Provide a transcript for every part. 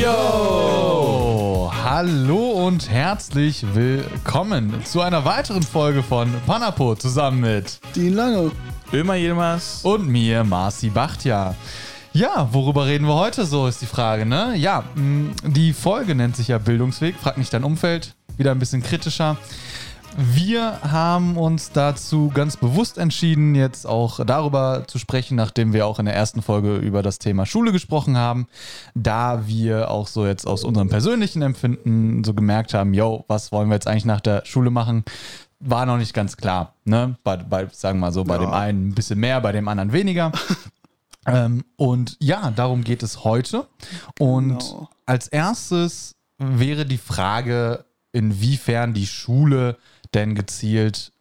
Yo! Hallo und herzlich willkommen zu einer weiteren Folge von Panapo zusammen mit Dean Lange. Ömer Yilmaz. und mir, Marci Bachtja. Ja, worüber reden wir heute so, ist die Frage, ne? Ja, mh, die Folge nennt sich ja Bildungsweg. Frag nicht dein Umfeld. Wieder ein bisschen kritischer. Wir haben uns dazu ganz bewusst entschieden, jetzt auch darüber zu sprechen, nachdem wir auch in der ersten Folge über das Thema Schule gesprochen haben, da wir auch so jetzt aus unserem persönlichen Empfinden so gemerkt haben, yo, was wollen wir jetzt eigentlich nach der Schule machen? War noch nicht ganz klar, ne? Bei, bei sagen wir mal so, bei Ja. dem einen ein bisschen mehr, bei dem anderen weniger. ähm, und ja, darum geht es heute. Und Genau. als erstes wäre die Frage, inwiefern die Schule denn gezielt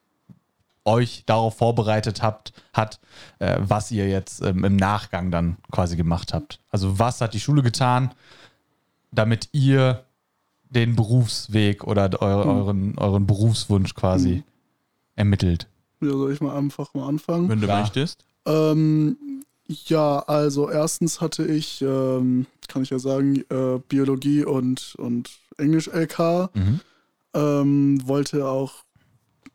euch darauf vorbereitet habt, hat, äh, was ihr jetzt ähm, im Nachgang dann quasi gemacht habt. Also was hat die Schule getan, damit ihr den Berufsweg oder eu euren, euren Berufswunsch quasi ermittelt? Ja, soll ich mal einfach mal anfangen? Wenn du Klar. möchtest. Ähm, ja, also erstens hatte ich, ähm, kann ich ja sagen, äh, Biologie und, und Englisch LK. Mhm. Ähm, wollte auch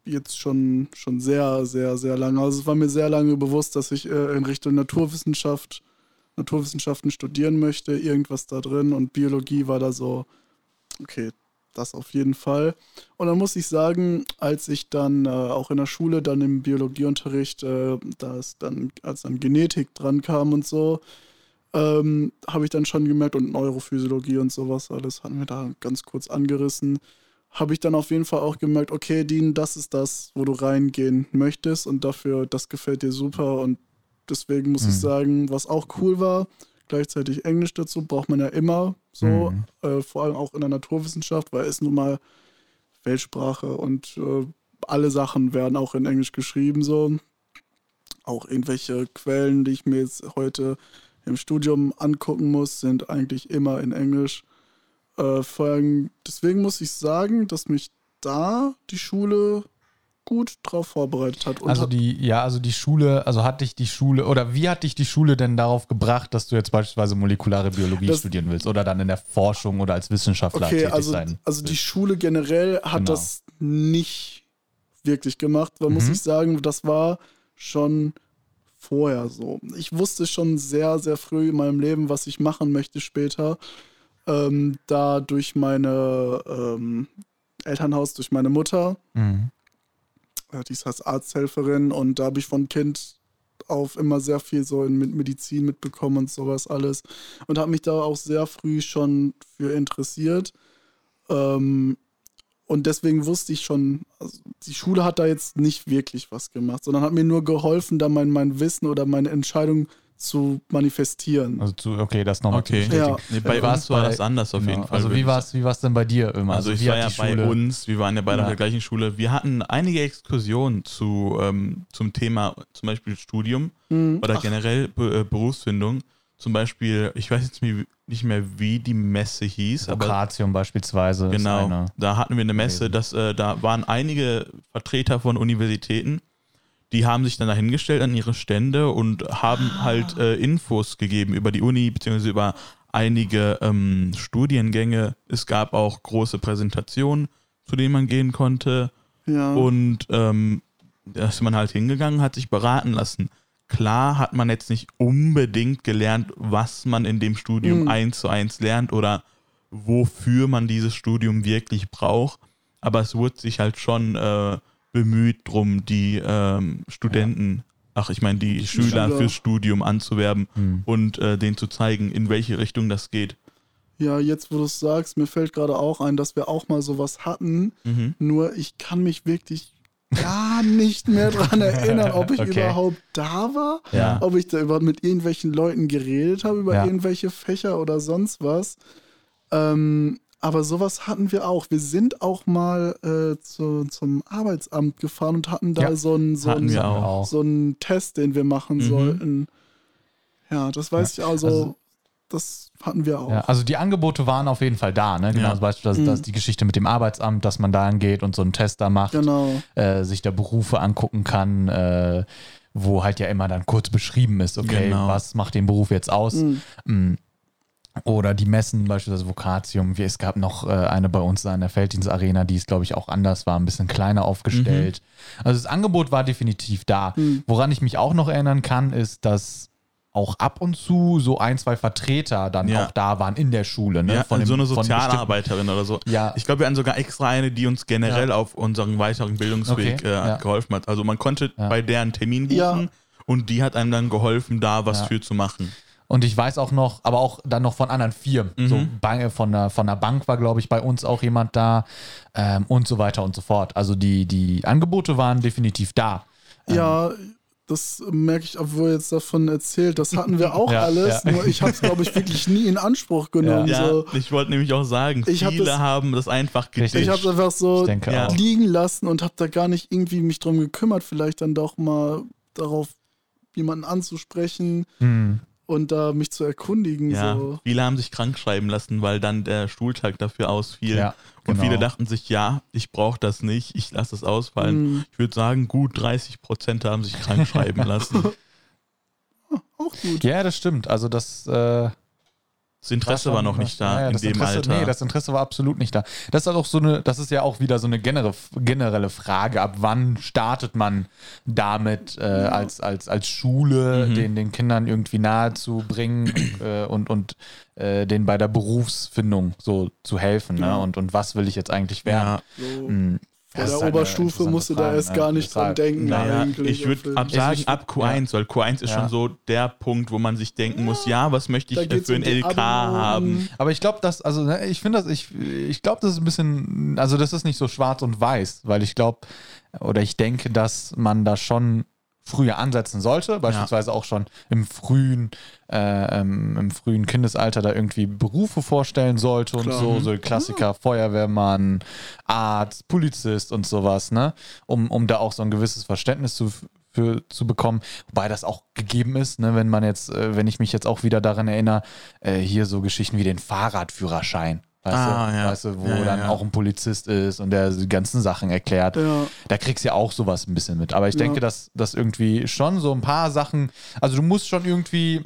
jetzt schon, schon sehr, sehr, sehr lange. Also es war mir sehr lange bewusst, dass ich äh, in Richtung Naturwissenschaft, Naturwissenschaften studieren möchte, irgendwas da drin und Biologie war da so, okay, das auf jeden Fall. Und dann muss ich sagen, als ich dann äh, auch in der Schule dann im Biologieunterricht, äh, da ist dann, als dann Genetik dran kam und so, ähm, habe ich dann schon gemerkt und Neurophysiologie und sowas alles hatten wir da ganz kurz angerissen. Habe ich dann auf jeden Fall auch gemerkt, okay, Dean, das ist das, wo du reingehen möchtest und dafür, das gefällt dir super und deswegen muss ich Mhm. sagen, was auch cool war, gleichzeitig Englisch dazu braucht man ja immer so, Mhm. äh, vor allem auch in der Naturwissenschaft, weil es nun mal Weltsprache und äh, alle Sachen werden auch in Englisch geschrieben so. Auch irgendwelche Quellen, die ich mir jetzt heute im Studium angucken muss, sind eigentlich immer in Englisch. Äh, vor allem, deswegen muss ich sagen, dass mich da die Schule gut drauf vorbereitet hat. Also die, ja, also die Schule, also hat dich die Schule, oder wie hat dich die Schule denn darauf gebracht, dass du jetzt beispielsweise molekulare Biologie Das- studieren willst oder dann in der Forschung oder als Wissenschaftler Okay, tätig also, sein? also die? Schule generell hat Genau. das nicht wirklich gemacht, weil muss Mhm. ich sagen, das war schon vorher so. Ich wusste schon sehr, sehr früh in meinem Leben, was ich machen möchte später. Ähm, da durch meine ähm, Elternhaus, durch meine Mutter, Mhm. die ist als Arzthelferin und da habe ich von Kind auf immer sehr viel so in mit Medizin mitbekommen und sowas alles und habe mich da auch sehr früh schon für interessiert. Ähm, und deswegen wusste ich schon, also die Schule hat da jetzt nicht wirklich was gemacht, sondern hat mir nur geholfen, da mein, mein Wissen oder meine Entscheidung zu manifestieren. Also zu, okay, das nochmal Okay. zu bestätigen. Ja. Nee, bei uns war bei- das anders auf Genau. jeden Fall. Also wie ich war es wie war's denn bei dir immer? Also, ich wie war ja bei Schule- uns, wir waren ja beide Ja. auf der gleichen Schule. Wir hatten einige Exkursionen zu, ähm, zum Thema zum Beispiel Studium Mhm. oder Ach, generell Be äh, Berufsfindung. Zum Beispiel, ich weiß jetzt nicht mehr, wie die Messe hieß, aber Prokratium beispielsweise. ist Genau, da hatten wir eine Messe, dass, äh, da waren einige Vertreter von Universitäten, die haben sich dann dahingestellt an ihre Stände und haben Ah. halt äh, Infos gegeben über die Uni, beziehungsweise über einige ähm, Studiengänge. Es gab auch große Präsentationen, zu denen man gehen konnte. ja. Und ähm, da ist man halt hingegangen, hat sich beraten lassen. Klar hat man jetzt nicht unbedingt gelernt, was man in dem Studium Mhm. eins zu eins lernt oder wofür man dieses Studium wirklich braucht. Aber es wurde sich halt schon äh, bemüht drum, die ähm, Studenten, ach ich meine die, Schüler, Schüler. fürs Studium anzuwerben Hm. und äh, denen zu zeigen, in welche Richtung das geht. ja, jetzt wo du es sagst, mir fällt gerade auch ein, dass wir auch mal sowas hatten. Mhm. Nur ich kann mich wirklich gar nicht mehr dran erinnern, ob ich Okay. überhaupt da war, Ja. ob ich da überhaupt mit irgendwelchen Leuten geredet habe über Ja. irgendwelche Fächer oder sonst was. Ähm, aber sowas hatten wir auch. Wir sind auch mal äh, zu, zum Arbeitsamt gefahren und hatten da Ja, so einen so einen- so einen Test, den wir machen Mhm. sollten. Ja, das weiß ich also, also- das hatten wir auch. Ja, also die Angebote waren auf jeden Fall da, ne? Genau, Ja. also beispielsweise Mhm. dass die Geschichte mit dem Arbeitsamt, dass man da angeht und so einen Test da macht, Genau. äh, sich da Berufe angucken kann, äh, wo halt ja immer dann kurz beschrieben ist, okay, Genau. was macht den Beruf jetzt aus? Mhm. Oder die Messen, beispielsweise Vokatium. Es gab noch äh, eine bei uns da in der Felddienstarena, die ist, glaube ich, auch anders war, ein bisschen kleiner aufgestellt. Also das Angebot war definitiv da. Woran ich mich auch noch erinnern kann, ist, dass auch ab und zu so ein, zwei Vertreter dann Ja. auch da waren in der Schule. Ne? Ja, Von dem- so eine Sozialarbeiterin oder so. Ja. Ich glaube, wir hatten sogar extra eine, die uns generell Ja. auf unserem weiteren Bildungsweg Okay, äh, ja. geholfen hat. Also man konnte Ja. bei deren Termin buchen Ja. und die hat einem dann geholfen, da was Ja. für zu machen. Und ich weiß auch noch, aber auch dann noch von anderen Firmen. Mhm. So Bank, von, der, von der Bank war, glaube ich, bei uns auch jemand da ähm, und so weiter und so fort. Also die, die Angebote waren definitiv da. Ja, das merke ich, obwohl jetzt davon erzählt. Das hatten wir auch Ja, alles, ja. nur ich habe es, glaube ich, wirklich nie in Anspruch genommen. Ja, So. ich wollte nämlich auch sagen, Ich hab viele das- haben das einfach Richtig. Ich habe es einfach so liegen lassen und habe da gar nicht irgendwie mich drum gekümmert, vielleicht dann doch mal darauf jemanden anzusprechen Hm. Und da mich zu erkundigen. Ja, So. viele haben sich krank schreiben lassen, weil dann der Schultag dafür ausfiel. Ja, Und genau. viele dachten sich, ja, ich brauche das nicht, ich lasse es ausfallen. Mhm. Ich würde sagen, gut 30 Prozent haben sich krank schreiben lassen. Auch gut. Ja, das stimmt. Also das äh, Das Interesse war noch nicht da Ja, in dem Interesse, Alter. Nee, das Interesse war absolut nicht da. Das ist auch so eine, das ist ja auch wieder so eine generelle, Frage. Ab wann startet man damit äh, als, als, als Schule, Mhm. den, den Kindern irgendwie nahe zu bringen äh, und, und äh, denen bei der Berufsfindung so zu helfen. Ne? Ja. Und, und was will ich jetzt eigentlich werden? ja, So. Vor das der Oberstufe musst du da Frage, erst ne? gar nicht dran denken. naja, eigentlich, ich würde sagen, ab Q1, weil Q1 ist Ja. schon so der Punkt, wo man sich denken muss, ja, was möchte ich für um ein die LK haben? Aber ich glaube, dass, also ne, ich finde das, ich, ich glaube, das ist ein bisschen, also das ist nicht so schwarz und weiß, weil ich glaube, oder ich denke, dass man da schon früher ansetzen sollte, beispielsweise auch schon im frühen, äh, ähm, im frühen Kindesalter da irgendwie Berufe vorstellen sollte und Klar. so, so Klassiker, Feuerwehrmann, Arzt, Polizist und sowas, ne? Um, um da auch so ein gewisses Verständnis zu, für, zu bekommen, wobei das auch gegeben ist, ne, wenn man jetzt, äh, wenn ich mich jetzt auch wieder daran erinnere, äh, hier so Geschichten wie den Fahrradführerschein. Weißt, Ah, du, ja. weißt du, wo Ja, ja, dann auch ein Polizist ist und der die ganzen Sachen erklärt. Da kriegst du ja auch sowas ein bisschen mit. Aber ich denke, dass das irgendwie schon so ein paar Sachen, also du musst schon irgendwie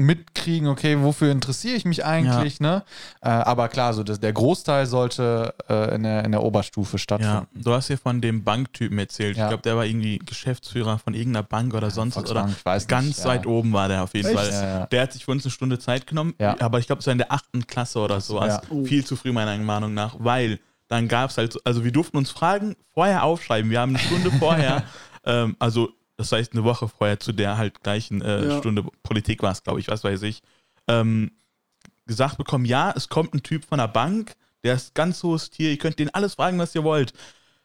mitkriegen, okay, wofür interessiere ich mich eigentlich, ne? Äh, aber klar, so das, der Großteil sollte äh, in, der, in der Oberstufe Ja, stattfinden. du hast ja von dem Banktypen erzählt. Ja. Ich glaube, der war irgendwie Geschäftsführer von irgendeiner Bank oder sonst was. Oder Volksbank, ich weiß nicht, ganz ja. weit oben war der auf jeden Echt? Fall. Ja, ja. Der hat sich für uns eine Stunde Zeit genommen, Ja. aber ich glaube, es war in der achten Klasse oder so. Ja. Also viel zu früh, meiner Meinung nach, weil dann gab es halt, so- also wir durften uns Fragen vorher aufschreiben. Wir haben eine Stunde vorher, ähm, also das heißt eine Woche vorher zu der halt gleichen äh, Ja. Stunde Politik war es, glaube ich, was weiß ich, ähm, gesagt bekommen, ja, es kommt ein Typ von der Bank, der ist ganz hohes Tier, ihr könnt den alles fragen, was ihr wollt.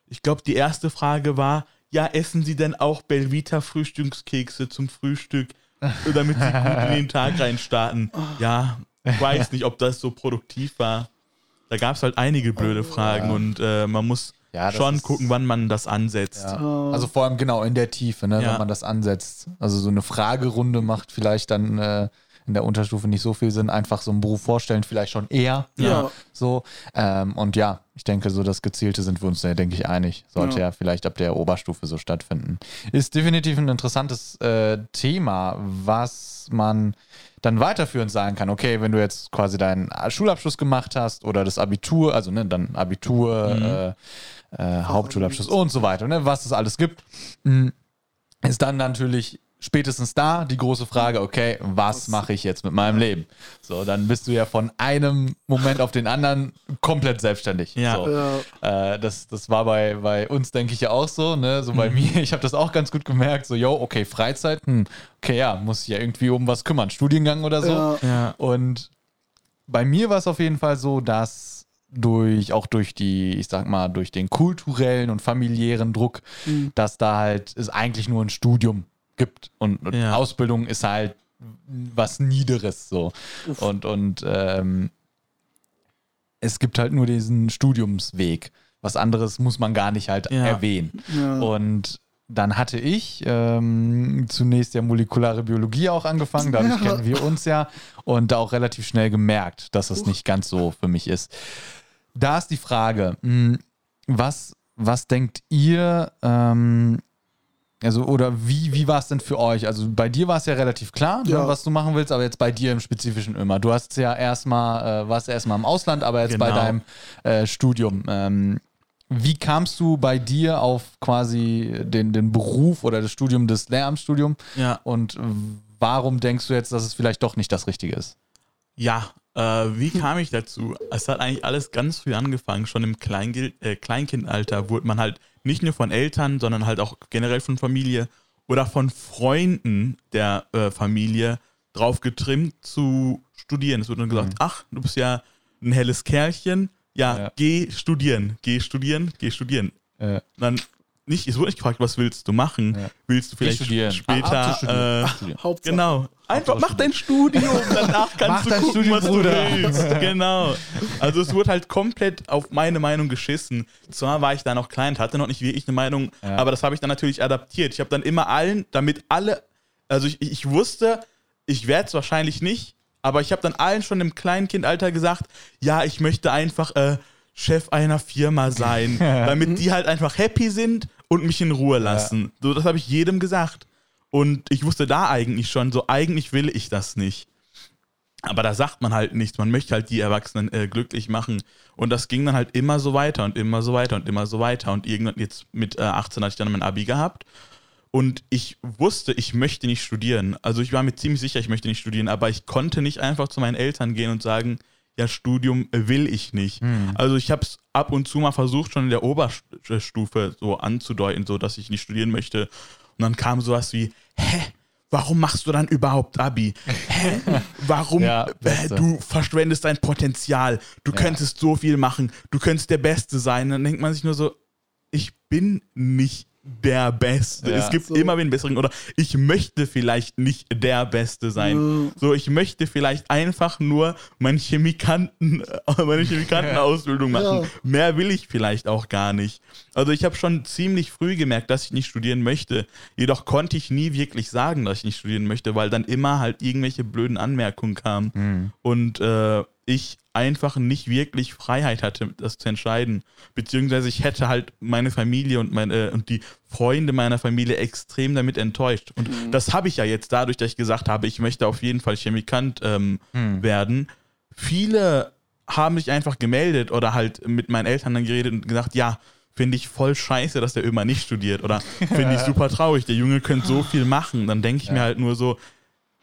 Ich glaube, die erste Frage war, ja, essen Sie denn auch Belvita Frühstückskekse zum Frühstück, damit Sie gut in den Tag reinstarten? Ja, ich weiß nicht, ob das so produktiv war. Da gab es halt einige blöde Fragen und äh, man muss Ja, schon gucken, wann man das ansetzt. Ja. Also vor allem genau in der Tiefe, ne, Ja. wenn man das ansetzt. Also so eine Fragerunde macht vielleicht dann äh, in der Unterstufe nicht so viel Sinn. Einfach so einen Beruf vorstellen, vielleicht schon eher. Ja. So. Ähm, und ja, ich denke, so das Gezielte sind wir uns da, denke ich, einig. Sollte ja. Vielleicht ab der Oberstufe so stattfinden. Ist definitiv ein interessantes äh, Thema, was man dann weiterführend sagen kann. Okay, wenn du jetzt quasi deinen Schulabschluss gemacht hast oder das Abitur, also ne, dann Abitur, äh, äh, Hauptschulabschluss und so weiter, ne, was es alles gibt, mh, ist dann natürlich spätestens da die große Frage, okay, was mache ich jetzt mit meinem Leben? So, dann bist du ja von einem Moment auf den anderen komplett selbstständig. Ja. So. Ja. Äh, das, das war bei, bei uns, denke ich, ja auch so, ne? So Mhm. bei mir, ich habe das auch ganz gut gemerkt, so, yo, okay, Freizeit, hm, okay, ja, muss ich ja irgendwie um was kümmern, Studiengang oder so. Ja. Ja. Und bei mir war es auf jeden Fall so, dass durch, auch durch die, ich sag mal, durch den kulturellen und familiären Druck, Mhm. dass da halt es eigentlich nur ein Studium gibt. Und, und Ja. Ausbildung ist halt was Niederes so. Und, und ähm, es gibt halt nur diesen Studiumsweg. Was anderes muss man gar nicht halt Ja. erwähnen. Ja. Und dann hatte ich ähm, zunächst ja molekulare Biologie auch angefangen, dadurch Ja. kennen wir uns ja und da auch relativ schnell gemerkt, dass es nicht ganz so für mich ist. Da ist die Frage, mh, was, was denkt ihr, ähm, also, oder wie, wie war es denn für euch? Also, bei dir war es ja relativ klar, ne, Ja. was du machen willst, aber jetzt bei dir im Spezifischen immer. Du hast ja erstmal, äh, warst erstmal im Ausland, aber jetzt bei Genau. deinem äh, Studium. Ähm, wie kamst du bei dir auf quasi den, den Beruf oder das Studium des Lehramtsstudium? Ja. Und warum denkst du jetzt, dass es vielleicht doch nicht das Richtige ist? Ja, äh, wie kam ich dazu? Es hat eigentlich alles ganz früh angefangen. Schon im Kleingil äh, Kleinkindalter wurde man halt nicht nur von Eltern, sondern halt auch generell von Familie oder von Freunden der äh, Familie drauf getrimmt zu studieren. Es wurde dann gesagt, ach, du bist ja ein helles Kerlchen. Ja, Ja. geh studieren, geh studieren, geh studieren. Äh, Dann nicht, es wurde nicht gefragt, was willst du machen? Ja. Willst du vielleicht studieren. später Ah, äh. Genau. Einfach mach dein Studium, danach kannst Mach du dein gucken, Studium, was Bruder. du willst. Genau. Also es wurde halt komplett auf meine Meinung geschissen. Zwar war ich da noch klein, hatte noch nicht wirklich eine Meinung, Ja. aber das habe ich dann natürlich adaptiert. Ich habe dann immer allen, damit alle, also ich, ich wusste, ich werde es wahrscheinlich nicht, aber ich habe dann allen schon im Kleinkindalter gesagt, ja, ich möchte einfach äh, Chef einer Firma sein, damit die halt einfach happy sind und mich in Ruhe lassen. So, das habe ich jedem gesagt. Und ich wusste da eigentlich schon, so eigentlich will ich das nicht. Aber da sagt man halt nichts. Man möchte halt die Erwachsenen äh, glücklich machen. Und das ging dann halt immer so weiter und immer so weiter und immer so weiter. Und irgendwann jetzt mit äh, 18 hatte ich dann mein Abi gehabt. Und ich wusste, ich möchte nicht studieren. Also ich war mir ziemlich sicher, ich möchte nicht studieren, aber ich konnte nicht einfach zu meinen Eltern gehen und sagen, ja, Studium will ich nicht. Also ich habe es ab und zu mal versucht, schon in der Oberstufe so anzudeuten, so dass ich nicht studieren möchte. Und dann kam sowas wie, hä? Warum machst du dann überhaupt Abi? Hä? Warum? Ja, äh, du verschwendest dein Potenzial. Du könntest so viel machen. Du könntest der Beste sein. Dann denkt man sich nur so, ich bin nicht der Beste. Ja. es gibt So. immer wen besseren. Oder ich möchte vielleicht nicht der Beste sein. Mhm. So, ich möchte vielleicht einfach nur mein Chemikanten, meine Chemikantenausbildung machen. Ja. Mehr will ich vielleicht auch gar nicht. Also ich habe schon ziemlich früh gemerkt, dass ich nicht studieren möchte. Jedoch konnte ich nie wirklich sagen, dass ich nicht studieren möchte, weil dann immer halt irgendwelche blöden Anmerkungen kamen. Und äh, ich einfach nicht wirklich Freiheit hatte, das zu entscheiden. Beziehungsweise ich hätte halt meine Familie und, meine, und die Freunde meiner Familie extrem damit enttäuscht. Und das habe ich ja jetzt dadurch, dass ich gesagt habe, ich möchte auf jeden Fall Chemikant ähm, werden. Viele haben sich einfach gemeldet oder halt mit meinen Eltern dann geredet und gesagt, ja, finde ich voll scheiße, dass der immer nicht studiert oder finde ich super traurig, der Junge könnte so viel machen. Dann denke ich mir halt nur so,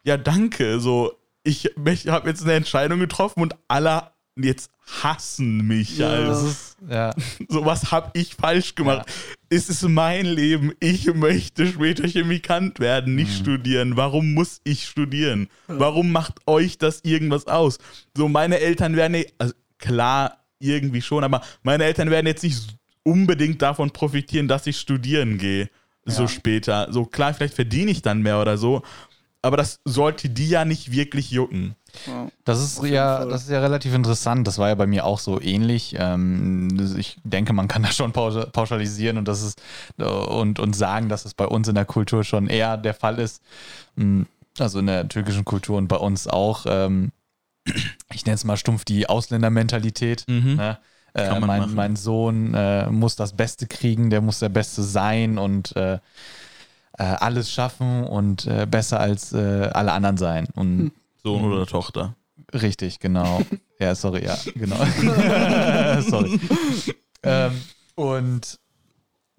ja, danke, so, ich, ich habe jetzt eine Entscheidung getroffen und alle jetzt hassen mich. Ja. Das ist, ja. So, was habe ich falsch gemacht? Es ist mein Leben. Ich möchte später Chemikant werden, nicht studieren. Warum muss ich studieren? Warum macht euch das irgendwas aus? So, meine Eltern werden, nicht- also klar, irgendwie schon, aber meine Eltern werden jetzt nicht unbedingt davon profitieren, dass ich studieren gehe. So Ja. später. So, klar, vielleicht verdiene ich dann mehr oder so. Aber das sollte die ja nicht wirklich jucken. Das ist ja, das ist ja relativ interessant. Das war ja bei mir auch so ähnlich. Ähm, ich denke, man kann das schon pausch- pauschalisieren und das ist äh, und, und sagen, dass es bei uns in der Kultur schon eher der Fall ist. Mm, Also in der türkischen Kultur und bei uns auch. Ähm, ich nenne es mal stumpf die Ausländermentalität. Mhm. Ne? Äh, mein, mein Sohn äh, muss das Beste kriegen, der muss der Beste sein und äh, äh, alles schaffen und äh, besser als äh, alle anderen sein. Und Sohn oder Tochter. Richtig, genau. ja, sorry, ja, genau. sorry. Ähm, und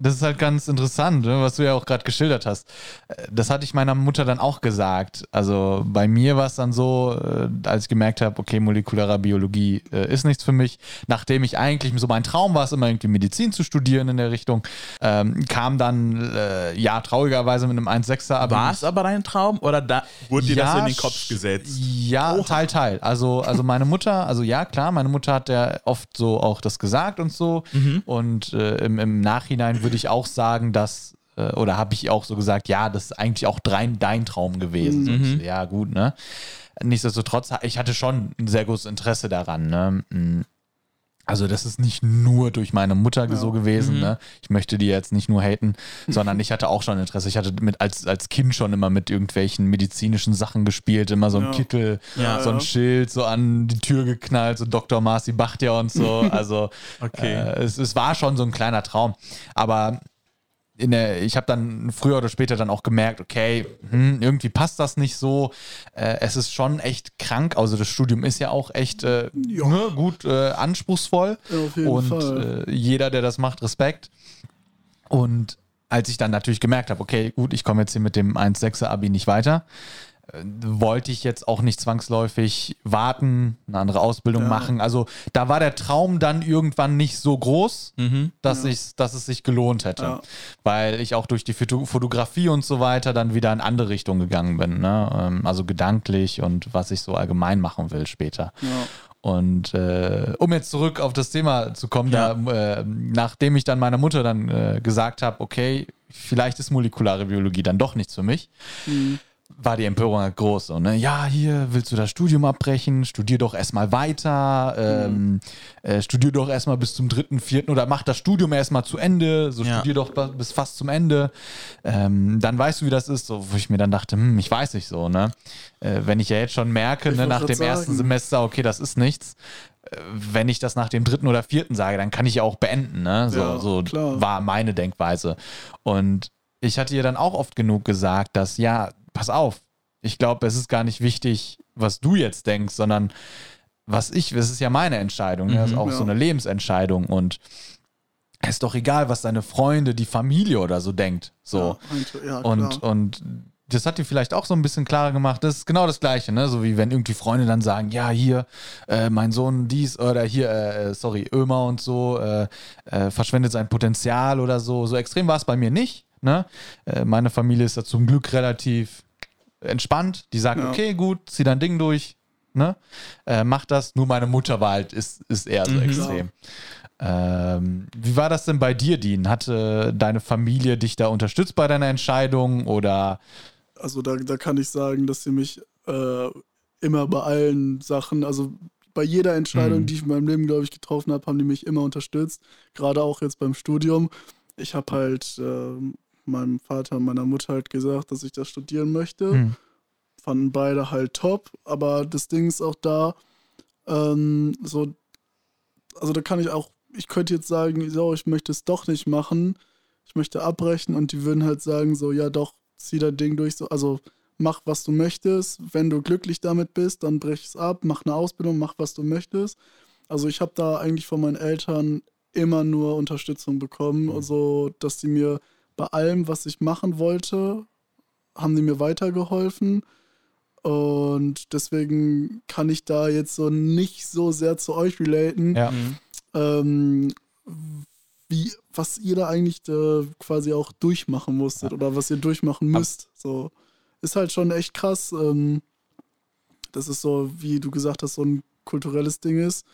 das ist halt ganz interessant, ne, was du ja auch gerade geschildert hast. Äh, Das hatte ich meiner Mutter dann auch gesagt. Also bei mir war es dann so, äh, als ich gemerkt habe, okay, molekulare Biologie äh, ist nichts für mich. Nachdem ich eigentlich so mein Traum war, es immer irgendwie Medizin zu studieren in der Richtung, ähm, kam dann, äh, ja, traurigerweise mit einem 1,6er. aber War es aber dein Traum oder da wurde dir das in den Kopf gesetzt? Ja, Teil, Teil. Also, also meine Mutter, also ja, klar, meine Mutter hat ja oft so auch das gesagt und so. Mhm. Und äh, im, im Nachhinein würde ich auch sagen, dass, äh, oder habe ich auch so gesagt, ja, das ist eigentlich auch dein, dein Traum gewesen. So, Mhm. ja, gut, ne? Nichtsdestotrotz, ich hatte schon ein sehr großes Interesse daran, ne? Also das ist nicht nur durch meine Mutter so Mhm. gewesen. Ne? Ich möchte die jetzt nicht nur haten, sondern ich hatte auch schon Interesse. Ich hatte mit als, als Kind schon immer mit irgendwelchen medizinischen Sachen gespielt, immer so ein Ja. Kittel, Ja. so ein Schild so an die Tür geknallt, so Dr. Marci Bachtia und so. Also Okay. äh, es, es war schon so ein kleiner Traum. Aber der, ich habe dann früher oder später dann auch gemerkt, okay, hm, irgendwie passt das nicht so. Äh, es ist schon echt krank. Also das Studium ist ja auch echt äh, ne, gut äh, anspruchsvoll. Ja, auf jeden und Fall. Äh, jeder, der das macht, Respekt. Und als ich dann natürlich gemerkt habe, okay, gut, ich komme jetzt hier mit dem 1,6er Abi nicht weiter, wollte ich jetzt auch nicht zwangsläufig warten, eine andere Ausbildung Ja. machen. Also da war der Traum dann irgendwann nicht so groß, Mhm. dass, ich's- dass es sich gelohnt hätte. Ja. Weil ich auch durch die Foto Fotografie und so weiter dann wieder in andere Richtungen gegangen bin. Ne? Ähm, Also gedanklich und was ich so allgemein machen will später. Ja. Und äh, um jetzt zurück auf das Thema zu kommen, Ja. da, äh, nachdem ich dann meiner Mutter dann äh, gesagt habe, okay, vielleicht ist molekulare Biologie dann doch nichts für mich, Mhm. War die Empörung halt groß. So, ne? Ja, hier willst du das Studium abbrechen, studier doch erstmal weiter, ähm, äh, studier doch erstmal bis zum dritten, vierten oder mach das Studium erstmal zu Ende, so Ja. studier doch bis fast zum Ende. Ähm, dann weißt du, wie das ist, so, wo ich mir dann dachte, hm, ich weiß nicht so, ne? Äh, wenn ich ja jetzt schon merke, ne, nach dem ersten sagen. Semester, okay, das ist nichts. Äh, Wenn ich das nach dem dritten oder vierten sage, dann kann ich ja auch beenden, ne? So, Ja, so war meine Denkweise. Und ich hatte ihr dann auch oft genug gesagt, dass ja, pass auf, ich glaube, es ist gar nicht wichtig, was du jetzt denkst, sondern was ich, es ist ja meine Entscheidung, ne? das ist auch Ja. so eine Lebensentscheidung und es ist doch egal, was deine Freunde, die Familie oder so denkt. So. Ja, eigentlich- ja, Und, und das hat dir vielleicht auch so ein bisschen klarer gemacht. Das ist genau das Gleiche, ne? So wie wenn irgendwie Freunde dann sagen, ja, hier, äh, mein Sohn dies oder hier, äh, äh, sorry, Ömer und so, äh, äh, verschwendet sein Potenzial oder so. So extrem war es bei mir nicht. Ne? Äh, meine Familie ist da zum Glück relativ entspannt. Die sagt, Ja. okay, gut, zieh dein Ding durch, ne? Äh, mach das. Nur meine Mutter war halt, ist, ist eher so Mhm. extrem. Ähm, wie war das denn bei dir, Dean? Hatte deine Familie dich da unterstützt bei deiner Entscheidung oder Also da, da kann ich sagen, dass sie mich äh, immer bei allen Sachen, also bei jeder Entscheidung, Mhm. die ich in meinem Leben, glaube ich, getroffen habe, haben die mich immer unterstützt. Gerade auch jetzt beim Studium. Ich habe halt äh, meinem Vater und meiner Mutter halt gesagt, dass ich das studieren möchte. Hm. Fanden beide halt top. Aber das Ding ist auch da, ähm, so, also da kann ich auch, ich könnte jetzt sagen, so, ich möchte es doch nicht machen. Ich möchte abbrechen und die würden halt sagen, so, ja doch, zieh dein Ding durch, so, also mach, was du möchtest. Wenn du glücklich damit bist, dann brech es ab, mach eine Ausbildung, mach, was du möchtest. Also ich habe da eigentlich von meinen Eltern immer nur Unterstützung bekommen, also dass die mir bei allem, was ich machen wollte, haben die mir weitergeholfen. Und deswegen kann ich da jetzt so nicht so sehr zu euch relaten, Ja. Mhm. ähm, wie, was ihr da eigentlich äh, quasi auch durchmachen musstet oder was ihr durchmachen müsst. So ist halt schon echt krass. Ähm, das ist so, wie du gesagt hast, so ein kulturelles Ding ist.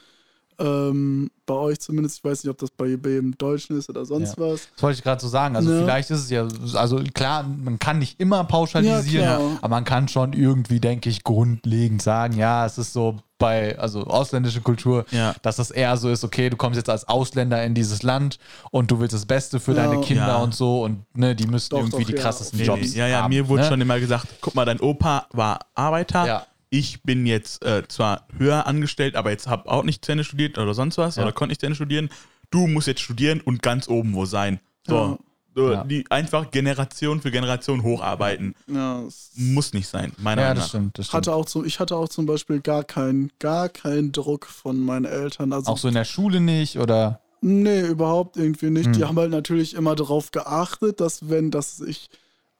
Ähm, bei euch zumindest, ich weiß nicht, ob das bei, bei jedem Deutschen ist oder sonst was. Das wollte ich gerade so sagen. Also Ne? vielleicht ist es ja, also klar, man kann nicht immer pauschalisieren, Ja, aber man kann schon irgendwie, denke ich, grundlegend sagen, ja, es ist so bei, also ausländische Kultur, Ja. dass das eher so ist, okay, du kommst jetzt als Ausländer in dieses Land und du willst das Beste für Ja. deine Kinder Ja. und so und ne, die müssten Doch, irgendwie doch, die ja. krassesten Nee, Jobs nee. Ja, ja, haben, mir wurde ne? schon immer gesagt, guck mal, dein Opa war Arbeiter. Ich bin jetzt äh, zwar höher angestellt, aber jetzt habe auch nicht zu Ende studiert oder sonst was Ja. oder konnte nicht zu Ende studieren. Du musst jetzt studieren und ganz oben wo sein. So, Ja. so Ja. die einfach Generation für Generation hocharbeiten. Ja, es Muss nicht sein, meiner Ja, Meinung das nach. stimmt, das stimmt. hatte auch so, ich hatte auch zum Beispiel gar keinen, gar keinen Druck von meinen Eltern. Also Auch so in der Schule nicht oder Nee, überhaupt irgendwie nicht. Hm. Die haben halt natürlich immer darauf geachtet, dass wenn, dass ich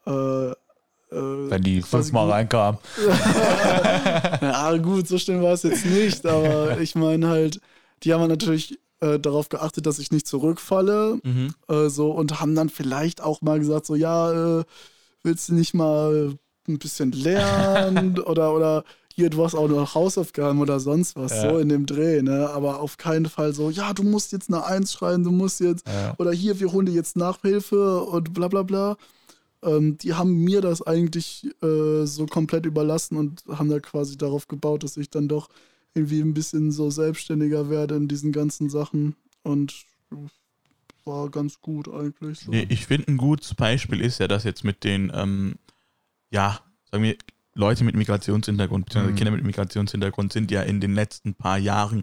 äh, wenn die fünfmal reinkamen. Ja, gut, so schlimm war es jetzt nicht, aber ich meine halt, die haben natürlich äh, darauf geachtet, dass ich nicht zurückfalle, Mhm. äh, so und haben dann vielleicht auch mal gesagt, so ja, äh, willst du nicht mal ein bisschen lernen oder oder hier, du hast auch noch Hausaufgaben oder sonst was, Ja. so in dem Dreh, ne? Aber auf keinen Fall so, ja, du musst jetzt eine Eins schreiben, du musst jetzt, Ja. oder hier, wir holen dir jetzt Nachhilfe und bla bla bla. Ähm, die haben mir das eigentlich äh, so komplett überlassen und haben da quasi darauf gebaut, dass ich dann doch irgendwie ein bisschen so selbstständiger werde in diesen ganzen Sachen und war ganz gut eigentlich. So. Nee, ich finde, ein gutes Beispiel ist ja, dass jetzt mit den, ähm, ja, sagen wir, Leute mit Migrationshintergrund, beziehungsweise Mhm. Kinder mit Migrationshintergrund sind ja in den letzten paar Jahren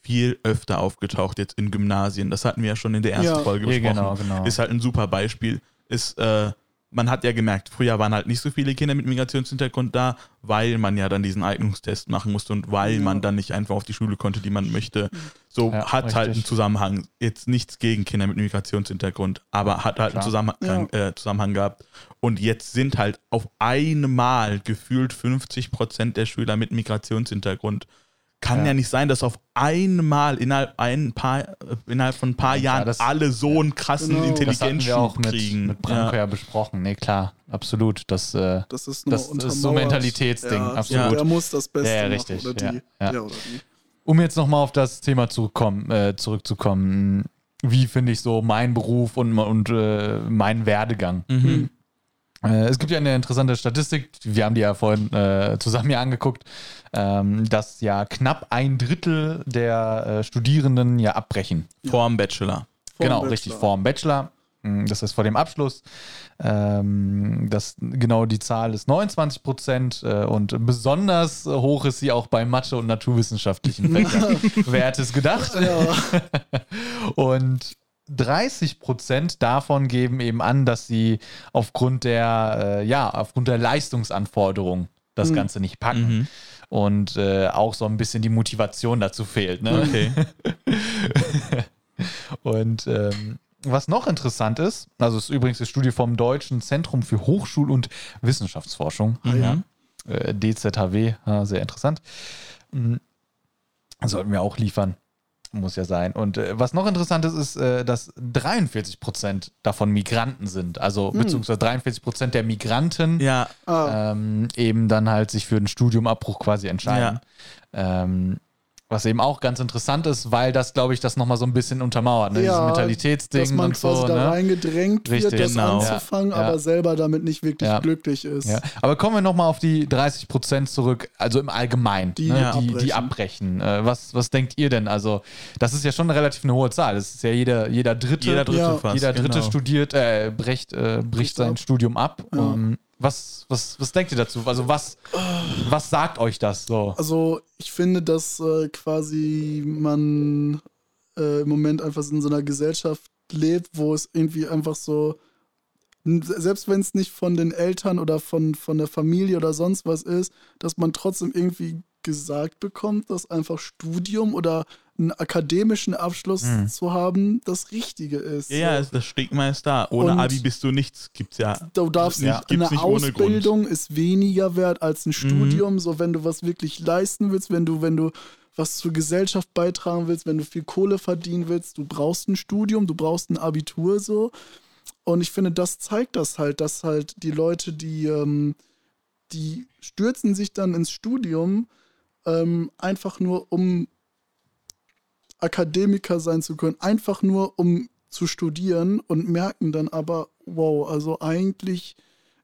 viel öfter aufgetaucht, jetzt in Gymnasien. Das hatten wir ja schon in der ersten Ja. Folge Ja, besprochen. genau, genau. Ist halt ein super Beispiel. ist, äh, man hat ja gemerkt, früher waren halt nicht so viele Kinder mit Migrationshintergrund da, weil man ja dann diesen Eignungstest machen musste und weil Ja. man dann nicht einfach auf die Schule konnte, die man möchte. So Ja, hat halt einen richtig. Zusammenhang. Jetzt nichts gegen Kinder mit Migrationshintergrund, aber hat halt einen Klar. Zusammenhang, äh, Zusammenhang gehabt. Und jetzt sind halt auf einmal gefühlt 50 Prozent der Schüler mit Migrationshintergrund. Kann ja. Ja. nicht sein, dass auf einmal innerhalb, ein paar, äh, innerhalb von ein paar Ja, Jahren das- alle so einen krassen Genau. Das hatten wir Intelligenzschub auch mit, kriegen. mit Branko ja. ja. besprochen. Nee, klar, absolut. Das, äh, Das ist, Das nur ist so untermauert. Mentalitätsding, ja, absolut. Der muss das Beste Ja, ja, machen. richtig, Oder die. ja, ja. oder die. um jetzt nochmal auf das Thema zurückkommen, äh, zurückzukommen, wie finde ich so meinen Beruf und, und äh, meinen Werdegang. Mhm. Äh, es gibt ja eine interessante Statistik, wir haben die ja vorhin äh, zusammen ja angeguckt, ähm, dass ja knapp ein Drittel der äh, Studierenden ja abbrechen. Vorm Bachelor. Vor dem genau, Bachelor. richtig, vor dem Bachelor. Mm, Das heißt vor dem Abschluss. Ähm, das, genau die Zahl ist 29 Prozent äh, und besonders hoch ist sie auch bei Mathe- und naturwissenschaftlichen Fächern. Wer hätte es gedacht? Ja, Und 30 Prozent davon geben eben an, dass sie aufgrund der, äh, ja, aufgrund der Leistungsanforderung das Mhm. Ganze nicht packen. Mhm. Und äh, auch so ein bisschen die Motivation dazu fehlt. Ne? Okay. Und ähm, was noch interessant ist, also es ist übrigens die Studie vom Deutschen Zentrum für Hochschul- und Wissenschaftsforschung, Mhm. ja, äh, DZHW, ja, sehr interessant. Mhm. Sollten wir auch liefern, muss ja sein. Und äh, was noch interessant ist, ist, äh, dass 43 Prozent davon Migranten sind, also beziehungsweise 43 Prozent der Migranten Ja, ah, ähm, eben dann halt sich für einen Studiumabbruch quasi entscheiden. Ähm, was eben auch ganz interessant ist, weil das, glaube ich, das nochmal so ein bisschen untermauert, ne? Ja, dieses dass Mentalitätsding man und quasi so. da Ne? reingedrängt Richtig, wird, das genau. anzufangen, Ja, ja. aber selber damit nicht wirklich Ja. glücklich ist. Ja. Aber kommen wir nochmal auf die 30 Prozent zurück, also im Allgemeinen, Die ne? die, abbrechen. die abbrechen. Äh, was, was denkt ihr denn? Also, das ist ja schon eine relativ eine hohe Zahl. Das ist ja jeder, jeder Dritte, jeder dritte Ja. fast. jeder Dritte genau. studiert, äh, bricht, äh, bricht Bricht sein ab. Studium ab. Ja. Was, was, was denkt ihr dazu? Also, was, was sagt euch das so? Also ich finde, dass äh, quasi man äh, im Moment einfach in so einer Gesellschaft lebt, wo es irgendwie einfach so, selbst wenn es nicht von den Eltern oder von, von der Familie oder sonst was ist, dass man trotzdem irgendwie gesagt bekommt, dass einfach Studium oder einen akademischen Abschluss Mhm. zu haben das Richtige ist. Ja, ja, das Stigma ist da. Ohne Und- Abi bist du nichts. Gibt's ja. Du darfst Ja. nicht, Gibt's eine nicht ohne Ausbildung ist weniger wert als ein Studium. So, wenn du was wirklich leisten willst, wenn du, wenn du was zur Gesellschaft beitragen willst, wenn du viel Kohle verdienen willst, du brauchst ein Studium, du brauchst ein Abitur so. Und ich finde, das zeigt das halt, dass halt die Leute, die, ähm, die stürzen sich dann ins Studium, ähm, einfach nur um Akademiker sein zu können, einfach nur um zu studieren und merken dann aber, wow, also eigentlich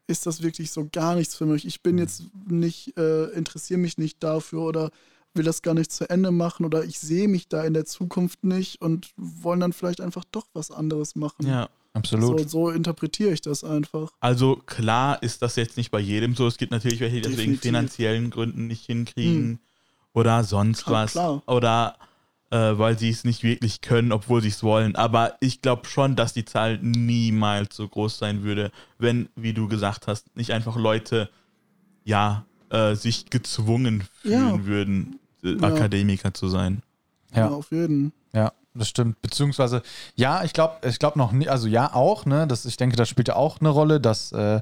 ist das wirklich so gar nichts für mich. Ich bin jetzt nicht, äh, interessiere mich nicht dafür oder will das gar nicht zu Ende machen oder ich sehe mich da in der Zukunft nicht und wollen dann vielleicht einfach doch was anderes machen. Ja. Absolut. So, so interpretiere ich das einfach. Also klar ist das jetzt nicht bei jedem so. Es gibt natürlich welche, die das wegen finanziellen Gründen nicht hinkriegen oder sonst Klar, was. klar. Oder äh, weil sie es nicht wirklich können, obwohl sie es wollen. Aber ich glaube schon, dass die Zahl niemals so groß sein würde, wenn, wie du gesagt hast, nicht einfach Leute ja äh, sich gezwungen fühlen Ja. würden, äh, Ja. Akademiker zu sein. Ja. Ja, auf jeden. Ja, das stimmt. Beziehungsweise, ja, ich glaube, ich glaube noch nicht, also ja auch, ne, das, ich denke, das spielt ja auch eine Rolle, dass, äh,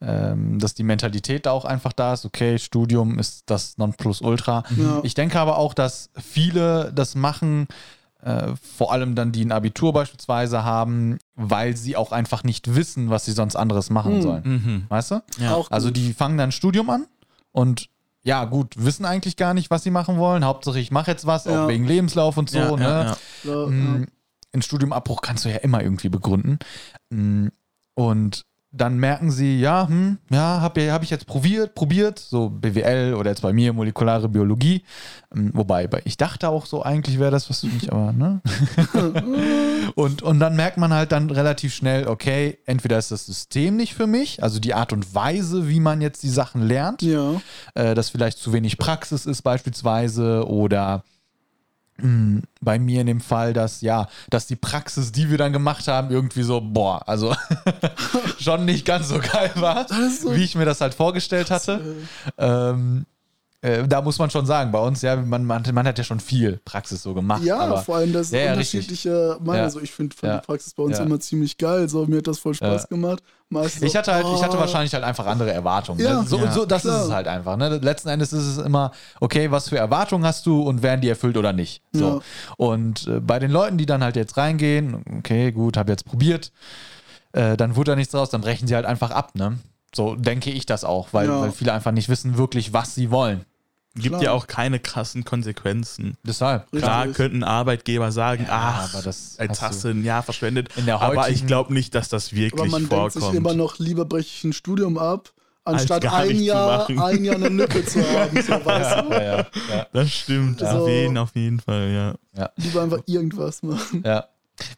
dass die Mentalität da auch einfach da ist, okay, Studium ist das Nonplusultra. Ja. Ich denke aber auch, dass viele das machen, äh, vor allem dann, die ein Abitur beispielsweise haben, weil sie auch einfach nicht wissen, was sie sonst anderes machen Hm. sollen. Mhm. Weißt du? Ja. Auch Also die fangen dann ein Studium an und ja, gut, wissen eigentlich gar nicht, was sie machen wollen. Hauptsache, ich mache jetzt was, Ja. auch wegen Lebenslauf und so. Ja, ne? ja, ja. Ja, Mm, Ein Studiumabbruch kannst du ja immer irgendwie begründen. Mm, Und dann merken sie, ja, hm, ja, habe hab ich jetzt probiert, probiert, so BWL oder jetzt bei mir molekulare Biologie. Mm, Wobei, bei- ich dachte auch so, eigentlich wäre das was für mich, aber ne? und, und dann merkt man halt dann relativ schnell, okay, entweder ist das System nicht für mich, also die Art und Weise, wie man jetzt die Sachen lernt, ja. äh, dass vielleicht zu wenig Praxis ist beispielsweise oder bei mir in dem Fall, dass ja, dass die Praxis, die wir dann gemacht haben, irgendwie so, boah, also schon nicht ganz so geil war, so wie ich mir das halt vorgestellt hatte. Ähm, äh, da muss man schon sagen, bei uns, ja, man, man, man hat ja schon viel Praxis so gemacht. Ja, aber, vor allem das Ja, ja, unterschiedliche Meinung. Ja. Also ich finde fand Ja. die Praxis bei uns Ja. immer ziemlich geil. So, mir hat das voll Spaß Ja. gemacht. So, Ich hatte halt, ich hatte oh, wahrscheinlich halt einfach andere Erwartungen. Ja, ne? so, ja, so, das klar. ist es halt einfach. Ne? Letzten Endes ist es immer, okay, was für Erwartungen hast du und werden die erfüllt oder nicht. So. Ja. Und äh, bei den Leuten, die dann halt jetzt reingehen, okay, gut, habe jetzt probiert, äh, dann wurde da nichts draus, dann brechen sie halt einfach ab. Ne? So denke ich das auch, weil, Ja. weil viele einfach nicht wissen wirklich, was sie wollen. Gibt Klar. ja auch keine krassen Konsequenzen. Deshalb. Richtig. Klar könnten Arbeitgeber sagen, Ja, ach, aber das jetzt hast du- ein Jahr verschwendet. In der aber ich glaube nicht, dass das Aber wirklich man denkt sich vorkommt. immer noch, lieber breche ich ein Studium ab, anstatt ein Jahr, ein Jahr eine Lücke zu haben. So, weißt du? Ja, ja, ja, das stimmt. Ja. Für wen auf jeden Fall, ja. ja. Lieber einfach irgendwas machen. Ja.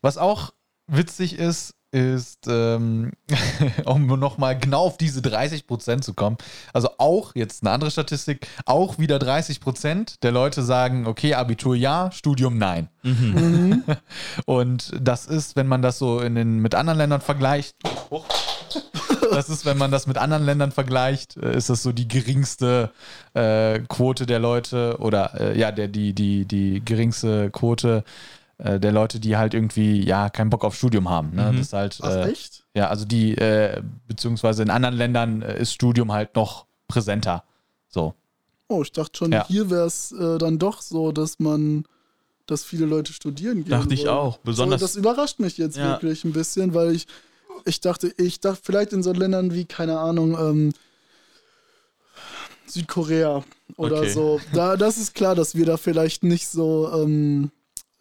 Was auch witzig ist, ist, ähm, um nochmal genau auf diese 30% zu kommen, also auch jetzt eine andere Statistik, auch wieder 30% der Leute sagen, okay, Abitur ja, Studium nein. Und das ist, wenn man das so in den, mit anderen Ländern vergleicht, Huch. das ist, wenn man das mit anderen Ländern vergleicht, äh, ist das so die geringste äh, Quote der Leute oder äh, ja, der, die, die, die geringste Quote äh, der Leute, die halt irgendwie ja keinen Bock auf Studium haben. Ne? Das ist halt, äh, echt? ja, also die, äh, beziehungsweise in anderen Ländern äh, ist Studium halt noch präsenter. So. Oh, ich dachte schon, Ja. hier wäre es äh, dann doch so, dass man, dass viele Leute studieren gehen. Dachte ich wollen. auch. Besonders- So, das überrascht mich jetzt Ja. wirklich ein bisschen, weil ich, ich dachte, ich dachte vielleicht in so Ländern wie, keine Ahnung, ähm, Südkorea oder Okay. so. Da, das ist klar, dass wir da vielleicht nicht so ähm,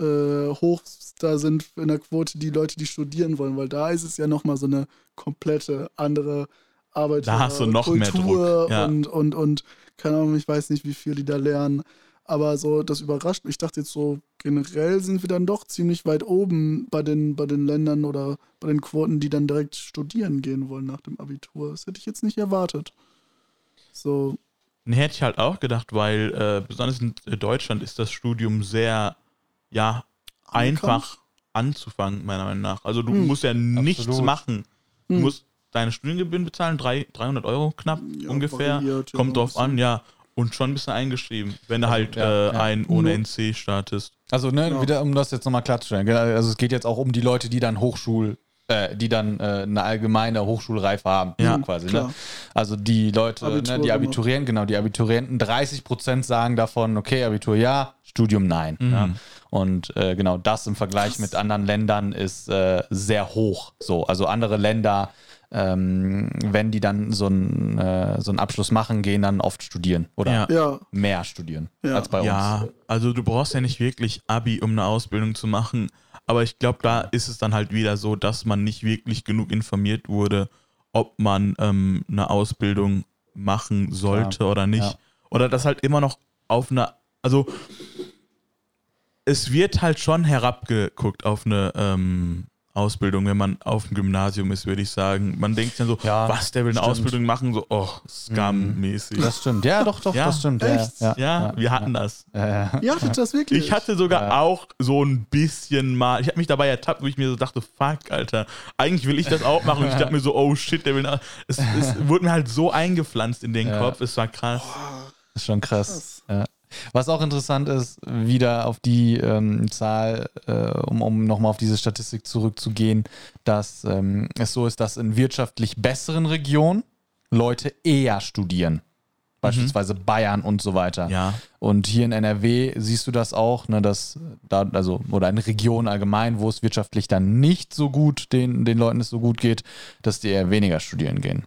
äh, hoch da sind in der Quote die Leute, die studieren wollen, weil da ist es ja nochmal so eine komplette andere Arbeit. Da hast du noch mehr Kultur Druck, ja. und, und, und keine Ahnung, ich weiß nicht, wie viel die da lernen. Aber so, das überrascht mich. Ich dachte jetzt so, generell sind wir dann doch ziemlich weit oben bei den, bei den Ländern oder bei den Quoten, die dann direkt studieren gehen wollen nach dem Abitur. Das hätte ich jetzt nicht erwartet. So, Nee, hätte ich halt auch gedacht, weil äh, besonders in Deutschland ist das Studium sehr, ja, einfach anzufangen, meiner Meinung nach. Also du Hm. musst ja nichts Absolut. machen. Du Hm. musst deine Studiengebühren bezahlen, drei, 300 Euro knapp Ja, ungefähr. variiert, Kommt drauf ein bisschen. an, ja. Und schon bist du eingeschrieben, wenn du halt ja, äh, ja. ein ohne NC startest. Also, ne, Ja. wieder, um das jetzt nochmal klarzustellen. Also, es geht jetzt auch um die Leute, die dann Hochschul, äh, die dann äh, eine allgemeine Hochschulreife haben, Ja, quasi. Ne? Also, die Leute, Abitur ne, die. Abiturienten, genau, die Abiturienten, 30% sagen davon, okay, Abitur ja, Studium nein. Mhm. Ja? Und äh, genau das im Vergleich mit anderen Ländern ist äh, sehr hoch. So, also andere Länder, ähm, wenn die dann so einen äh, so einen Abschluss machen, gehen dann oft studieren oder Ja. Ja, mehr studieren Ja. als bei Ja, uns. also du brauchst ja nicht wirklich Abi, um eine Ausbildung zu machen. Aber ich glaube, da ist es dann halt wieder so, dass man nicht wirklich genug informiert wurde, ob man ähm, eine Ausbildung machen sollte oder nicht. ja. Oder das halt immer noch auf eine, also es wird halt schon herabgeguckt auf eine ähm, Ausbildung, wenn man auf dem Gymnasium ist, würde ich sagen. Man denkt dann so, Ja, was, der will eine stimmt. Ausbildung machen? So, oh, Scam-mäßig. Das stimmt. Ja, doch, doch, Ja, das stimmt. echt? Ja, ja, wir hatten das. ja. Ihr hattet das wirklich. Ich hatte sogar Ja. auch so ein bisschen mal, ich habe mich dabei ertappt, wo ich mir so dachte, fuck, Alter, eigentlich will ich das auch machen. Und ich dachte mir so, oh shit, der will. nach- Es, es wurde mir halt so eingepflanzt in den Ja. Kopf, es war krass. ist schon krass. Krass. Ja. Was auch interessant ist, wieder auf die ähm, Zahl, äh, um, um nochmal auf diese Statistik zurückzugehen, dass ähm, es so ist, dass in wirtschaftlich besseren Regionen Leute eher studieren. Beispielsweise Bayern und so weiter. Ja. Und hier in NRW siehst du das auch, ne, dass da, also, oder in Regionen allgemein, wo es wirtschaftlich dann nicht so gut, den, den Leuten es so gut geht, dass die eher weniger studieren gehen.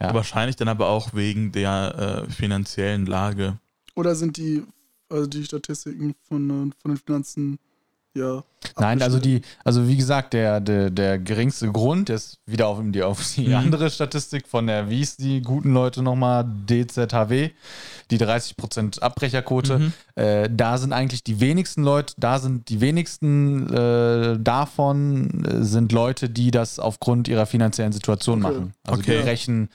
Ja. Wahrscheinlich dann aber auch wegen der äh, finanziellen Lage. Oder sind die, also die Statistiken von, äh, von den Finanzen, ja. Nein, also die, also wie gesagt, der, der, der geringste Grund ist wieder auf die, auf die Mhm. andere Statistik von der, wie ist die guten Leute nochmal, DZHW, die 30% Abbrecherquote. Mhm. Äh, da sind eigentlich die wenigsten Leute, da sind die wenigsten äh, davon äh, sind Leute, die das aufgrund ihrer finanziellen Situation Okay. machen. Also Okay. die brechen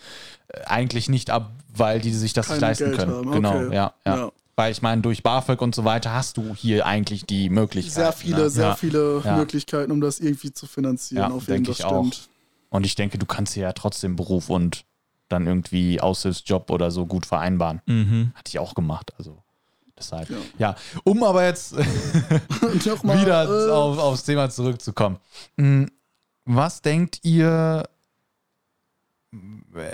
äh, eigentlich nicht ab, weil die sich das nicht leisten Geld können. haben, Genau, okay. ja, ja. Ja. Weil ich meine, durch BAföG und so weiter hast du hier eigentlich die Möglichkeit. Sehr viele, ne? sehr Ja. viele Ja. Möglichkeiten, um das irgendwie zu finanzieren. Ja, auf jeden Fall auch. stimmt. Und ich denke, du kannst hier ja trotzdem Beruf und dann irgendwie Aushilfsjob oder so gut vereinbaren. Mhm. Hatte ich auch gemacht. Also deshalb. Ja, Ja. um aber jetzt nochmal, wieder äh, auf, aufs Thema zurückzukommen. Mm, Was denkt ihr,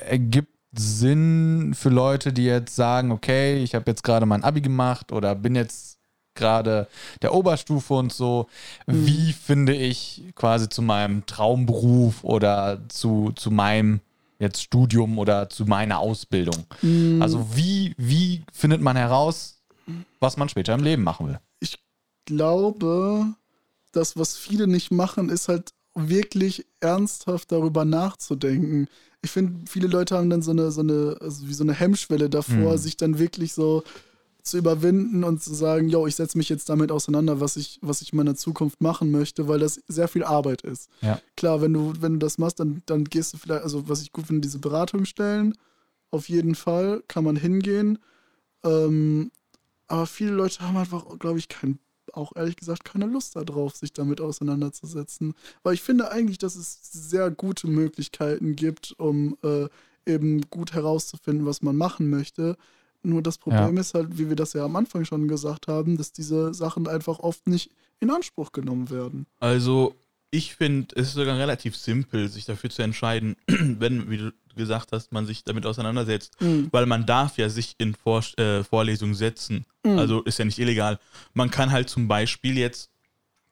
ergibt Sinn für Leute, die jetzt sagen, okay, ich habe jetzt gerade mein Abi gemacht oder bin jetzt gerade der Oberstufe und so. Wie finde ich quasi zu meinem Traumberuf oder zu, zu meinem jetzt Studium oder zu meiner Ausbildung? mh, Also wie, wie findet man heraus, was man später im Leben machen will? ich glaube, das, was viele nicht machen, ist halt wirklich ernsthaft darüber nachzudenken. Ich finde, viele Leute haben dann so eine, so eine, also wie so eine Hemmschwelle davor, Mhm. sich dann wirklich so zu überwinden und zu sagen, yo, ich setze mich jetzt damit auseinander, was ich, was ich in meiner Zukunft machen möchte, weil das sehr viel Arbeit ist. Ja. Klar, wenn du, wenn du das machst, dann, dann gehst du vielleicht, also was ich gut finde, diese Beratungsstellen, auf jeden Fall kann man hingehen. Ähm, aber viele Leute haben einfach, glaube ich, kein, auch ehrlich gesagt keine Lust darauf, sich damit auseinanderzusetzen. Weil ich finde eigentlich, dass es sehr gute Möglichkeiten gibt, um äh, eben gut herauszufinden, was man machen möchte. Nur das Problem ist halt, wie wir das ja am Anfang schon gesagt haben, dass diese Sachen einfach oft nicht in Anspruch genommen werden. Also, ich finde, es ist sogar relativ simpel, sich dafür zu entscheiden, wenn, wie du gesagt hast, man sich damit auseinandersetzt. Mhm. Weil man darf ja sich in Vor äh, Vorlesungen setzen. Mhm. Also ist ja nicht illegal. Man kann halt zum Beispiel jetzt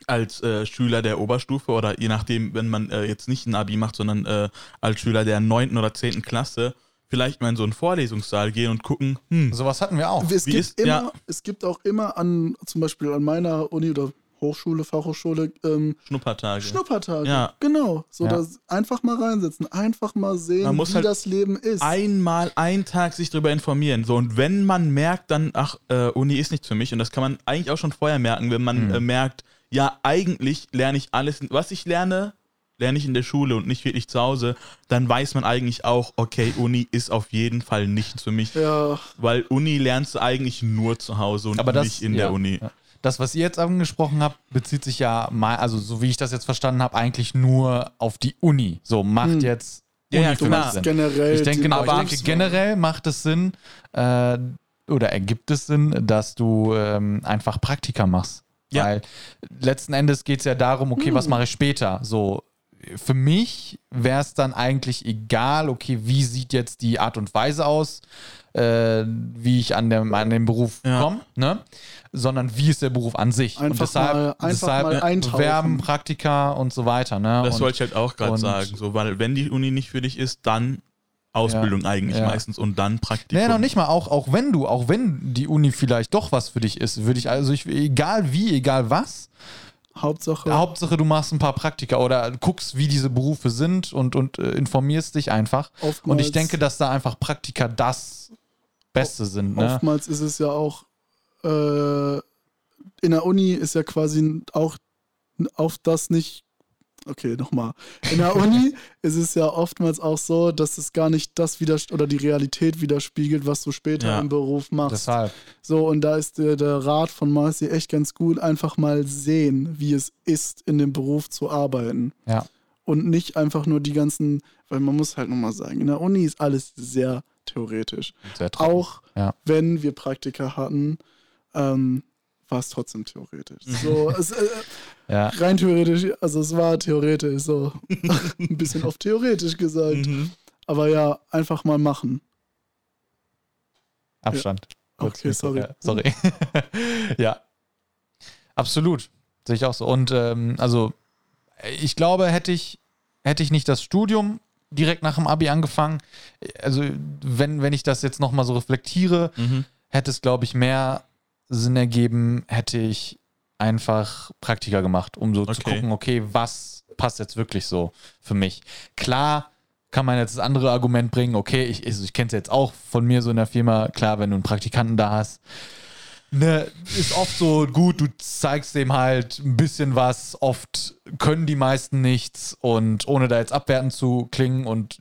als äh, Schüler der Oberstufe oder je nachdem, wenn man äh, jetzt nicht ein Abi macht, sondern äh, als Schüler der 9. oder 10. Klasse, vielleicht mal in so einen Vorlesungssaal gehen und gucken, hm, Sowas hatten wir auch. Es Wie gibt, ist- immer, ja. es gibt auch immer an, zum Beispiel an meiner Uni oder Hochschule, Fachhochschule, ähm, Schnuppertage. Schnuppertage. Ja. Genau. So Ja. das einfach mal reinsetzen, einfach mal sehen, Man muss wie halt das Leben ist. einmal einen Tag sich darüber informieren. So, und wenn man merkt, dann, ach, äh, Uni ist nichts für mich, und das kann man eigentlich auch schon vorher merken, wenn man Mhm. äh, merkt, ja, eigentlich lerne ich alles, was ich lerne, lerne ich in der Schule und nicht wirklich zu Hause, dann weiß man eigentlich auch, okay, Uni ist auf jeden Fall nichts für mich. ja, Weil Uni lernst du eigentlich nur zu Hause und Aber das, nicht in ja, der Uni. ja. Das, was ihr jetzt angesprochen habt, bezieht sich ja mal, also so wie ich das jetzt verstanden habe, eigentlich nur auf die Uni. So macht Hm. jetzt Ja, ja, Uni für klar. mich Sinn. generell. Ich denke, genau, ich Berufswahl. denke, generell macht es Sinn, äh, oder ergibt es Sinn, dass du ähm, einfach Praktika machst. Ja. Weil letzten Endes geht es ja darum, okay, was mache ich später? So, für mich wäre es dann eigentlich egal, okay, wie sieht jetzt die Art und Weise aus, äh, wie ich an, dem, an den Beruf Ja. komme, ne? sondern wie ist der Beruf an sich. und Einfach deshalb, mal- einfach deshalb mal eintauchen. Bewerben, Praktika und so weiter. Ne? Das und, wollte ich halt auch gerade und- sagen. So, weil wenn die Uni nicht für dich ist, dann Ausbildung eigentlich ja. meistens und dann Praktikum. Nee, noch nicht mal, auch, auch wenn du, auch wenn die Uni vielleicht doch was für dich ist, würde ich, also ich, egal wie, egal was, Hauptsache, Hauptsache du machst ein paar Praktika oder guckst, wie diese Berufe sind und, und äh, informierst dich einfach. oftmals, Und ich denke, dass da einfach Praktika das Beste sind. Ne? oftmals ist es ja auch, äh, in der Uni ist ja quasi auch auf das nicht, okay, nochmal. In der Uni ist es ja oftmals auch so, dass es gar nicht das wieder oder die Realität widerspiegelt, was du später Ja. im Beruf machst. Deshalb. So, und da ist der, der Rat von Marci echt ganz gut, einfach mal sehen, wie es ist, in dem Beruf zu arbeiten. Ja. Und nicht einfach nur die ganzen, weil man muss halt nochmal sagen, in der Uni ist alles sehr theoretisch. Auch Ja. wenn wir Praktika hatten, ähm, war es trotzdem theoretisch. So, es, äh, Ja. rein theoretisch, also es war theoretisch, so ein bisschen auf theoretisch gesagt. Mhm. Aber ja, einfach mal machen. Abstand. Kurz Okay, sorry. Ja, sorry. ja. Absolut. Sehe ich auch so. Und ähm, also, ich glaube, hätte ich, hätte ich nicht das Studium direkt nach dem Abi angefangen, also wenn, wenn ich das jetzt nochmal so reflektiere, Mhm. hätte es, glaube ich, mehr Sinn ergeben, hätte ich einfach Praktika gemacht, um so zu Okay. gucken, okay, was passt jetzt wirklich so für mich. Klar kann man jetzt das andere Argument bringen, okay, ich, also ich kenne es jetzt auch von mir so in der Firma, klar, wenn du einen Praktikanten da hast, ne, ist oft so gut, du zeigst dem halt ein bisschen was, oft können die meisten nichts. Und ohne da jetzt abwertend zu klingen und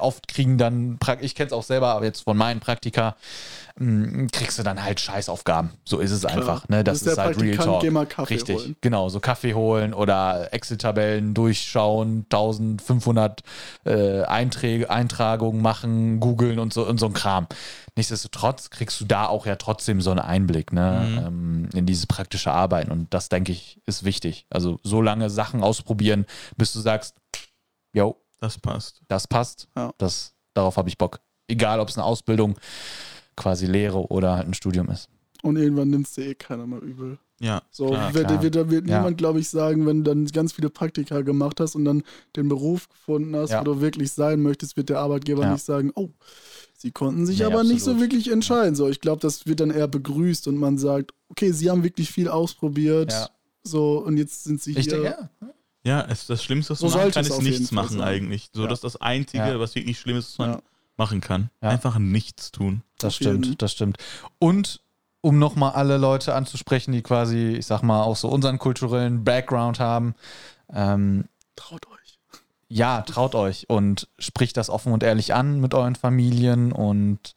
oft kriegen dann, ich kenne es auch selber, aber jetzt von meinen Praktika, kriegst du dann halt Scheißaufgaben. So ist es einfach, ne? Das ist der halt Real Talk. Richtig, holen. genau, so Kaffee holen oder Excel-Tabellen durchschauen, 1500 äh, Einträge, Eintragungen machen, googeln und so, und so ein Kram. Nichtsdestotrotz kriegst du da auch ja trotzdem so einen Einblick ne, ähm, in dieses praktische Arbeiten. Und das, denke ich, ist wichtig. Also so lange Sachen ausprobieren, bis du sagst, yo, Das passt. das passt, Ja. das, darauf habe ich Bock. Egal, ob es eine Ausbildung, quasi Lehre oder halt ein Studium ist. Und irgendwann nimmst du eh keiner mehr übel. Ja. So klar. wird, klar. wird, da wird Ja. niemand, glaube ich, sagen, wenn du dann ganz viele Praktika gemacht hast und dann den Beruf gefunden hast, Ja. wo du wirklich sein möchtest, wird der Arbeitgeber Ja. nicht sagen, oh, sie konnten sich Nee, aber nicht so absolut. wirklich entscheiden. So, ich glaube, das wird dann eher begrüßt und man sagt, okay, sie haben wirklich viel ausprobiert. Ja. So, und jetzt sind sie Ich hier. denke, ja. Ja, es, das Schlimmste, was So man machen kann, es ist nichts machen eigentlich. So, Ja. das ist das Einzige, Ja. was wirklich schlimm ist, was man Ja. Machen kann. Ja. Einfach nichts tun. Das stimmt, das stimmt. Und um nochmal alle Leute anzusprechen, die quasi, ich sag mal, auch so unseren kulturellen Background haben, ähm, Traut euch. ja, traut euch und spricht das offen und ehrlich an mit euren Familien und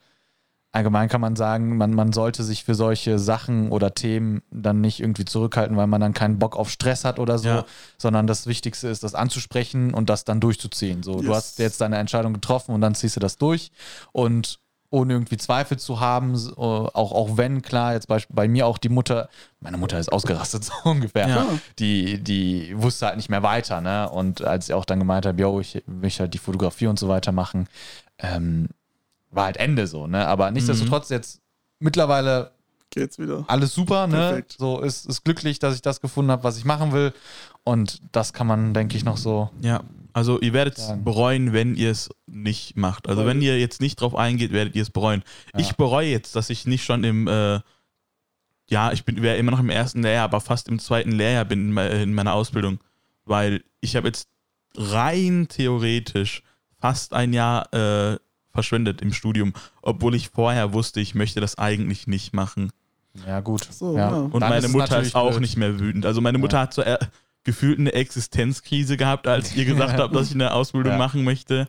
allgemein kann man sagen, man, man sollte sich für solche Sachen oder Themen dann nicht irgendwie zurückhalten, weil man dann keinen Bock auf Stress hat oder so, Ja. sondern das Wichtigste ist, das anzusprechen und das dann durchzuziehen. So, du Yes. hast jetzt deine Entscheidung getroffen und dann ziehst du das durch und ohne irgendwie Zweifel zu haben, so, auch, auch wenn, klar, jetzt bei, bei mir auch die Mutter, meine Mutter ist ausgerastet, so ungefähr. Ja. Die, die wusste halt nicht mehr weiter, ne? Und als ich auch dann gemeint habe, yo, ich möchte halt die Fotografie und so weiter machen, ähm, war halt Ende so, ne? Aber nichtsdestotrotz jetzt mittlerweile Geht's wieder. alles super, ne? Perfekt. So ist, ist glücklich, dass ich das gefunden habe, was ich machen will. Und das kann man, denke ich, noch so. Ja. Also ihr werdet es bereuen, wenn ihr es nicht macht. Also wenn ihr jetzt nicht drauf eingeht, werdet ihr es bereuen. Ja. Ich bereue jetzt, dass ich nicht schon im, äh, ja, ich bin wäre immer noch im ersten Lehrjahr, aber fast im zweiten Lehrjahr bin in meiner Ausbildung. Weil ich habe jetzt rein theoretisch fast ein Jahr äh, verschwendet im Studium, obwohl ich vorher wusste, ich möchte das eigentlich nicht machen. Ja, gut. So, ja. ja. Und Dann meine es Mutter ist auch blöd. nicht mehr wütend. Also meine Mutter hat so äh, gefühlt eine Existenzkrise gehabt, als ich ihr gesagt habe, dass ich eine Ausbildung Ja. machen möchte.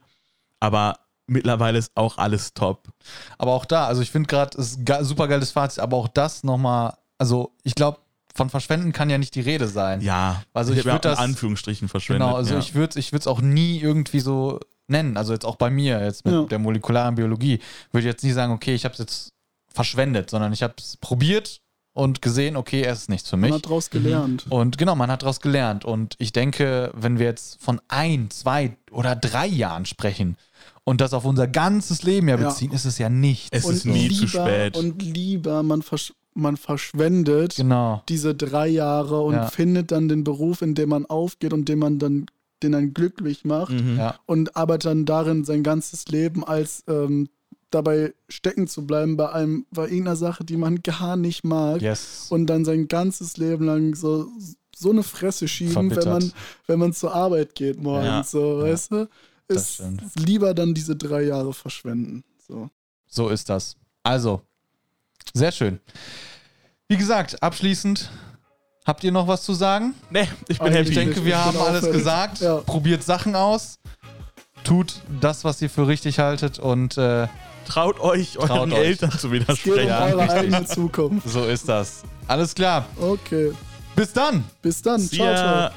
Aber mittlerweile ist auch alles top. Aber auch da, also ich finde gerade, es ist ein super geiles Fazit, aber auch das nochmal, also ich glaube, von Verschwenden kann ja nicht die Rede sein. Ja, Also ich hab ja würd das- in Anführungsstrichen verschwendet. Genau, also ja. ich würde es ich würd's auch nie irgendwie so nennen. Also jetzt auch bei mir, jetzt mit Ja. der molekularen Biologie, würde ich jetzt nie sagen, okay, ich habe es jetzt verschwendet, sondern ich habe es probiert und gesehen, okay, es ist nichts für Man mich. hat draus gelernt. Und genau, man hat daraus gelernt. Und ich denke, wenn wir jetzt von ein, zwei oder drei Jahren sprechen und das auf unser ganzes Leben ja Ja. beziehen, ist es ja nichts. Es und ist nie zu lieber, spät. Und lieber, man, versch man verschwendet Genau. diese drei Jahre und Ja. findet dann den Beruf, in dem man aufgeht und den man dann, den dann glücklich macht Mhm. Ja. und arbeitet dann darin sein ganzes Leben als ähm, dabei stecken zu bleiben bei einem, bei irgendeiner Sache, die man gar nicht mag Yes. und dann sein ganzes Leben lang so, so eine Fresse schieben, wenn Verbittert. man, wenn man zur Arbeit geht morgens, Ja. so, Ja. weißt du? Ist lieber dann diese drei Jahre verschwenden. So. So ist das. Also, sehr schön. Wie gesagt, abschließend, habt ihr noch was zu sagen? Nee, ich bin Eigentlich Ich happy. denke, Ich wir bin haben alles fertig. gesagt. Ja. Probiert Sachen aus. Tut das, was ihr für richtig haltet und äh, Traut euch, euren Traut euch. Eltern zu widersprechen. Ja, eure richtig. eigene Zukunft. so ist das. Alles klar. Okay. Bis dann. Bis dann. See Ciao, ciao.